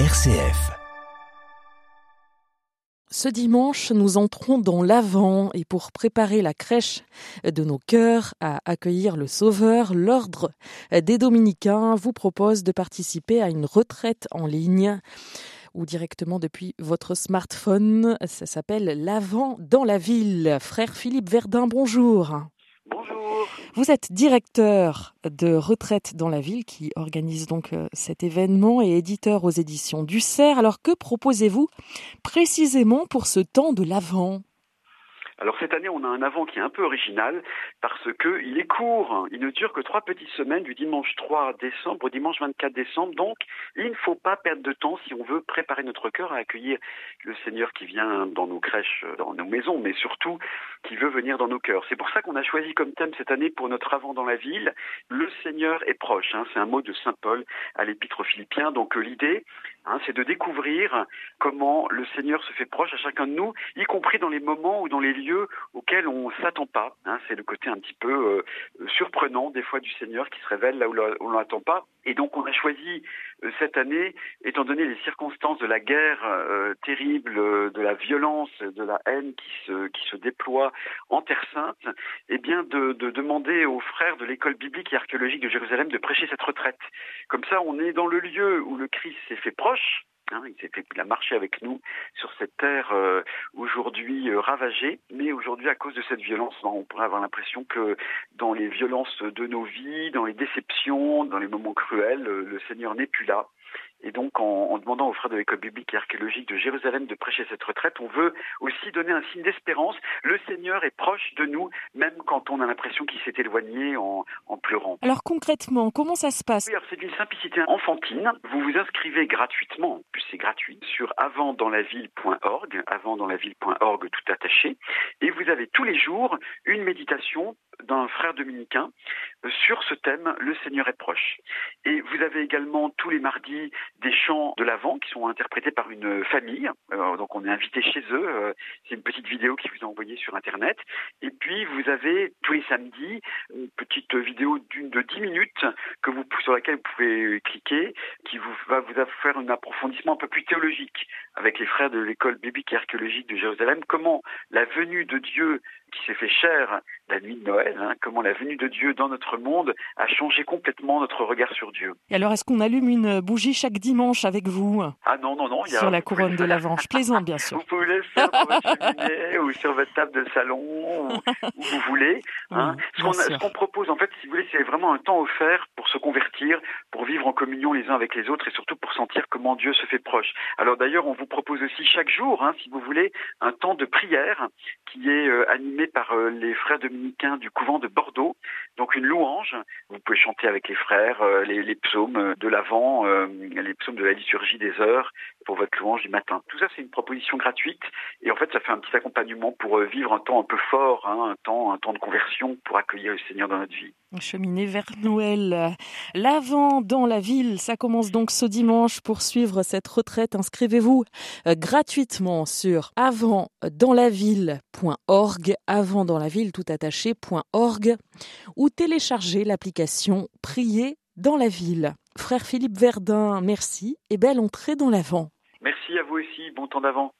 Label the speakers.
Speaker 1: RCF. Ce dimanche, nous entrons dans l'Avent et pour préparer la crèche de nos cœurs à accueillir le Sauveur, l'Ordre des Dominicains vous propose de participer à une retraite en ligne ou directement depuis votre smartphone. Ça s'appelle l'Avent dans la ville. Frère Philippe Verdun, bonjour. Vous êtes directeur de Retraite dans la ville qui organise donc euh, cet événement et éditeur aux éditions du CERF. Alors que proposez-vous précisément pour ce temps de l'Avent?
Speaker 2: Alors cette année, on a un avant qui est un peu original parce que il est court. Il ne dure que trois petites semaines du dimanche 3 décembre au dimanche 24 décembre. Donc, il ne faut pas perdre de temps si on veut préparer notre cœur à accueillir le Seigneur qui vient dans nos crèches, dans nos maisons, mais surtout qui veut venir dans nos cœurs. C'est pour ça qu'on a choisi comme thème cette année pour notre avant dans la ville, le Seigneur est proche. Hein. C'est un mot de Saint Paul à l'épître aux Philippiens. Donc euh, l'idée, hein, c'est de découvrir comment le Seigneur se fait proche à chacun de nous, y compris dans les moments ou dans les lieux auxquels on s'attend pas. Hein. c'est le côté un petit peu euh, surprenant des fois du Seigneur qui se révèle là où on l'attend pas. Et donc on a choisi euh, cette année, étant donné les circonstances de la guerre euh, terrible, de la violence, de la haine qui se, qui se déploie en Terre Sainte, eh bien de, de demander aux frères de l'école biblique et archéologique de Jérusalem de prêcher cette retraite. Comme ça, on est dans le lieu où le Christ s'est fait proche, Hein, il, a marché avec nous sur cette terre euh, aujourd'hui euh, ravagée, mais aujourd'hui à cause de cette violence, ben, on pourrait avoir l'impression que dans les violences de nos vies, dans les déceptions, dans les moments cruels, le Seigneur n'est plus là. Et donc, en, demandant aux frères de l'école biblique et archéologique de Jérusalem de prêcher cette retraite, on veut aussi donner un signe d'espérance. Le Seigneur est proche de nous, même quand on a l'impression qu'il s'est éloigné en, pleurant.
Speaker 1: Alors concrètement, comment ça se passe?
Speaker 2: Oui, C'est d'une simplicité enfantine. Vous vous inscrivez gratuitement, plus c'est gratuit, sur avantdanslaville.org, avantdanslaville.org tout attaché, et vous avez tous les jours une méditation d'un frère dominicain euh, sur ce thème, le Seigneur est proche. Et vous avez également tous les mardis des chants de l'Avent qui sont interprétés par une famille. Euh, donc on est invité chez eux. Euh, c'est une petite vidéo qui vous est envoyée sur Internet. Et puis vous avez tous les samedis une petite vidéo d'une de 10 minutes que vous, sur laquelle vous pouvez cliquer, qui vous, va vous faire un approfondissement un peu plus théologique avec les frères de l'école biblique et archéologique de Jérusalem. Comment la venue de Dieu qui s'est fait chair la nuit de Noël, hein, comment la venue de Dieu dans notre monde a changé complètement notre regard sur Dieu.
Speaker 1: Et alors, est-ce qu'on allume une bougie chaque dimanche avec vous?
Speaker 2: Ah non, non, non.
Speaker 1: Y a... Sur la couronne de l'Avent. Je plaisante, bien sûr.
Speaker 2: Vous pouvez le faire sur votre cheminée ou sur votre table de salon, où, vous voulez. Hein. ce qu'on propose, en fait, si vous voulez, c'est vraiment un temps offert se convertir, pour vivre en communion les uns avec les autres et surtout pour sentir comment Dieu se fait proche. Alors d'ailleurs, on vous propose aussi chaque jour, hein, si vous voulez, un temps de prière qui est euh, animé par euh, les frères dominicains du couvent de Bordeaux. Donc une louange. Vous pouvez chanter avec les frères euh, les, psaumes de l'Avent, les psaumes de la liturgie des heures pour votre louange du matin. Tout ça, c'est une proposition gratuite et en fait, ça fait un petit accompagnement pour vivre un temps un peu fort, hein, un temps, un temps de conversion pour accueillir le Seigneur dans notre vie.
Speaker 1: Cheminer vers Noël. L'Avent dans la ville, ça commence donc ce dimanche. Pour suivre cette retraite, inscrivez-vous gratuitement sur avantdanslaville.org, avant dans la ville tout ou téléchargez l'application Prier dans la ville. Frère Philippe Verdun, merci et belle entrée dans l'Avent.
Speaker 2: Merci à vous aussi, bon temps d'avant.